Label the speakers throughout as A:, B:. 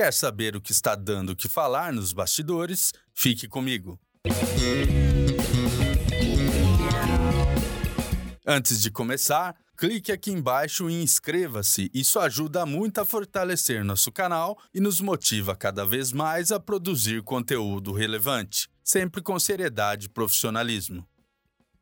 A: Quer saber o que está dando o que falar nos bastidores? Fique comigo. Antes de começar, clique aqui embaixo e inscreva-se. Isso ajuda muito a fortalecer nosso canal e nos motiva cada vez mais a produzir conteúdo relevante, sempre com seriedade e profissionalismo.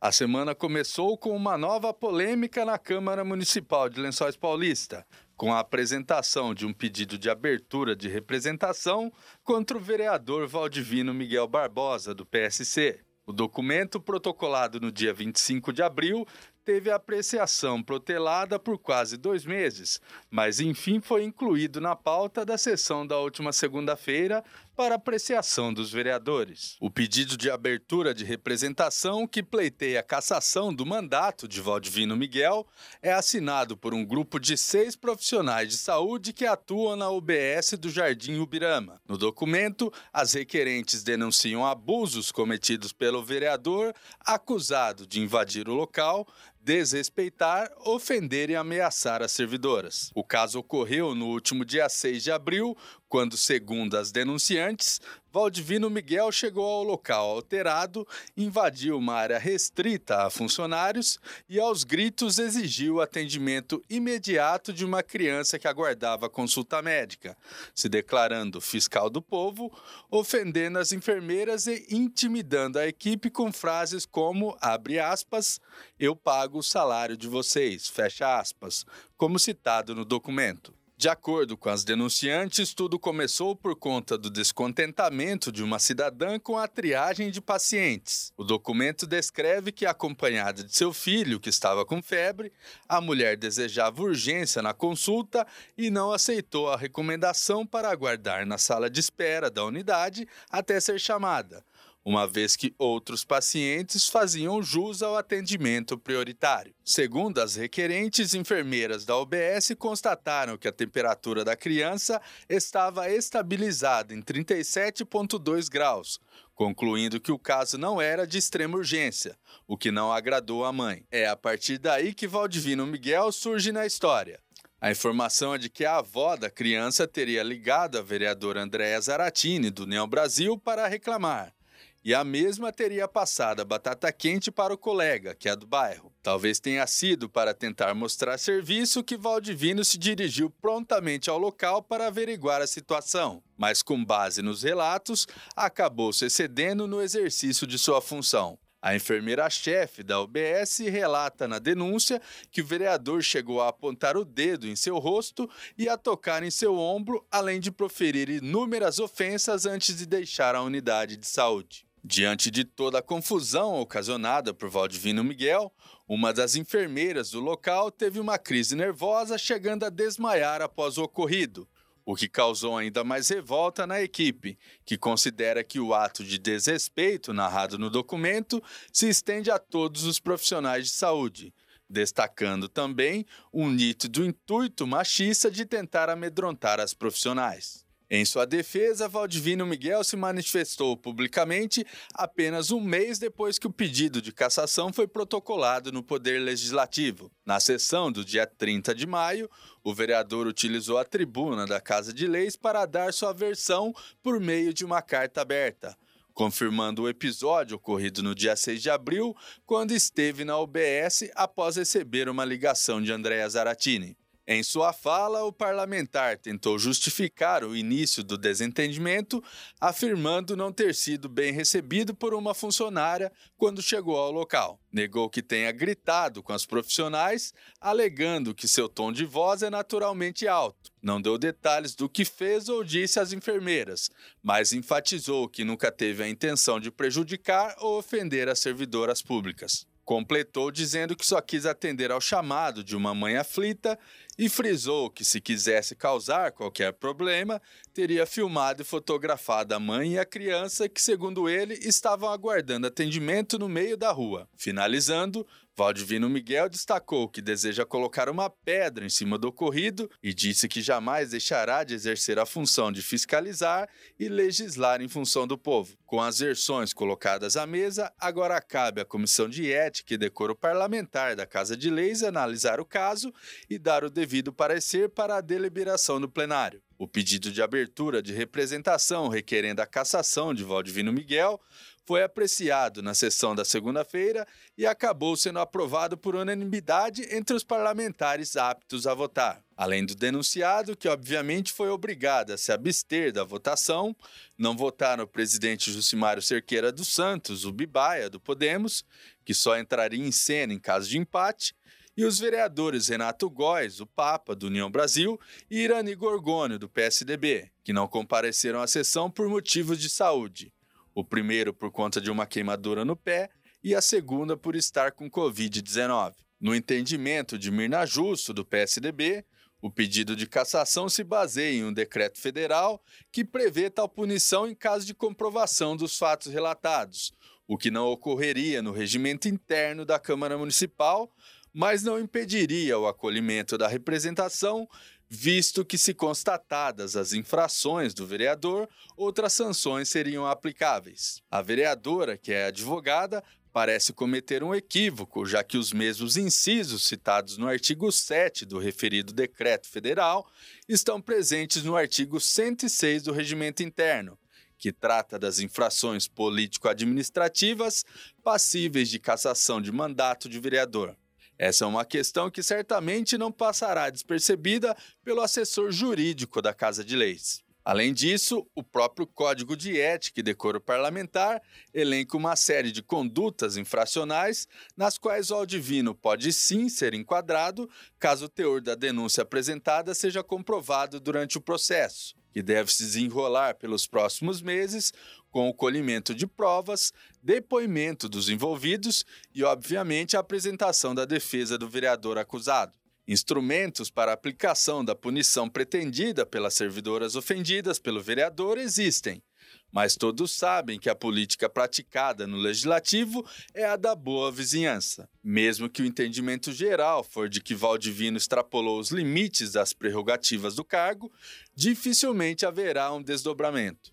A: A semana começou com uma nova polêmica na Câmara Municipal de Lençóis Paulista, com a apresentação de um pedido de abertura de representação contra o vereador Valdivino Miguel Barbosa, do PSC. O documento, protocolado no dia 25 de abril, teve apreciação protelada por quase dois meses, mas enfim foi incluído na pauta da sessão da última segunda-feira para apreciação dos vereadores. O pedido de abertura de representação que pleiteia a cassação do mandato de Valdivino Miguel é assinado por um grupo de seis profissionais de saúde que atuam na UBS do Jardim Ubirama. No documento, as requerentes denunciam abusos cometidos pelo vereador acusado de invadir o local, desrespeitar, ofender e ameaçar as servidoras. O caso ocorreu no último dia 6 de abril, quando, segundo as denunciantes, Valdivino Miguel chegou ao local alterado, invadiu uma área restrita a funcionários e, aos gritos, exigiu o atendimento imediato de uma criança que aguardava consulta médica, se declarando fiscal do povo, ofendendo as enfermeiras e intimidando a equipe com frases como, abre aspas, eu pago o salário de vocês, fecha aspas, como citado no documento. De acordo com as denunciantes, tudo começou por conta do descontentamento de uma cidadã com a triagem de pacientes. O documento descreve que, acompanhada de seu filho, que estava com febre, a mulher desejava urgência na consulta e não aceitou a recomendação para aguardar na sala de espera da unidade até ser chamada uma vez que outros pacientes faziam jus ao atendimento prioritário. Segundo as requerentes, enfermeiras da UBS constataram que a temperatura da criança estava estabilizada em 37,2 graus, concluindo que o caso não era de extrema urgência, o que não agradou à mãe. É a partir daí que Valdivino Miguel surge na história. A informação é de que a avó da criança teria ligado a vereadora Andréa Zaratini, do União Brasil, para reclamar e a mesma teria passado a batata quente para o colega, que é do bairro. Talvez tenha sido para tentar mostrar serviço que Valdivino se dirigiu prontamente ao local para averiguar a situação, mas com base nos relatos, acabou se excedendo no exercício de sua função. A enfermeira-chefe da UBS relata na denúncia que o vereador chegou a apontar o dedo em seu rosto e a tocar em seu ombro, além de proferir inúmeras ofensas antes de deixar a unidade de saúde. Diante de toda a confusão ocasionada por Valdivino Miguel, uma das enfermeiras do local teve uma crise nervosa, chegando a desmaiar após o ocorrido, o que causou ainda mais revolta na equipe, que considera que o ato de desrespeito narrado no documento se estende a todos os profissionais de saúde, destacando também um nítido intuito machista de tentar amedrontar as profissionais. Em sua defesa, Valdivino Miguel se manifestou publicamente apenas um mês depois que o pedido de cassação foi protocolado no Poder Legislativo. Na sessão do dia 30 de maio, o vereador utilizou a tribuna da Casa de Leis para dar sua versão por meio de uma carta aberta confirmando o episódio ocorrido no dia 6 de abril, quando esteve na UBS após receber uma ligação de Andréa Zaratini. Em sua fala, o parlamentar tentou justificar o início do desentendimento, afirmando não ter sido bem recebido por uma funcionária quando chegou ao local. Negou que tenha gritado com as profissionais, alegando que seu tom de voz é naturalmente alto. Não deu detalhes do que fez ou disse às enfermeiras, mas enfatizou que nunca teve a intenção de prejudicar ou ofender as servidoras públicas. Completou dizendo que só quis atender ao chamado de uma mãe aflita e frisou que, se quisesse causar qualquer problema, teria filmado e fotografado a mãe e a criança que, segundo ele, estavam aguardando atendimento no meio da rua. Finalizando, Valdivino Miguel destacou que deseja colocar uma pedra em cima do ocorrido e disse que jamais deixará de exercer a função de fiscalizar e legislar em função do povo. Com as versões colocadas à mesa, agora cabe à Comissão de Ética e Decoro Parlamentar da Casa de Leis analisar o caso e dar o devido parecer para a deliberação do plenário. O pedido de abertura de representação requerendo a cassação de Valdivino Miguel foi apreciado na sessão da segunda-feira e acabou sendo aprovado por unanimidade entre os parlamentares aptos a votar. Além do denunciado, que obviamente foi obrigado a se abster da votação, não votaram o presidente Jucimário Cerqueira dos Santos, o Bibaia do Podemos, que só entraria em cena em caso de empate, e os vereadores Renato Góes, o Papa, do União Brasil, e Irani Gorgônio, do PSDB, que não compareceram à sessão por motivos de saúde o primeiro por conta de uma queimadura no pé e a segunda por estar com Covid-19. No entendimento de Mirna Justo, do PSDB, o pedido de cassação se baseia em um decreto federal que prevê tal punição em caso de comprovação dos fatos relatados, o que não ocorreria no regimento interno da Câmara Municipal, mas não impediria o acolhimento da representação visto que, se constatadas as infrações do vereador, outras sanções seriam aplicáveis. A vereadora, que é advogada, parece cometer um equívoco, já que os mesmos incisos citados no artigo 7 do referido decreto federal estão presentes no artigo 106 do Regimento Interno, que trata das infrações político-administrativas passíveis de cassação de mandato de vereador. Essa é uma questão que certamente não passará despercebida pelo assessor jurídico da Casa de Leis. Além disso, o próprio Código de Ética e Decoro Parlamentar elenca uma série de condutas infracionais nas quais o Aldivino pode sim ser enquadrado caso o teor da denúncia apresentada seja comprovado durante o processo, que deve se desenrolar pelos próximos meses com o colhimento de provas, depoimento dos envolvidos e, obviamente, a apresentação da defesa do vereador acusado. Instrumentos para aplicação da punição pretendida pelas servidoras ofendidas pelo vereador existem, mas todos sabem que a política praticada no legislativo é a da boa vizinhança. Mesmo que o entendimento geral for de que Valdivino extrapolou os limites das prerrogativas do cargo, dificilmente haverá um desdobramento.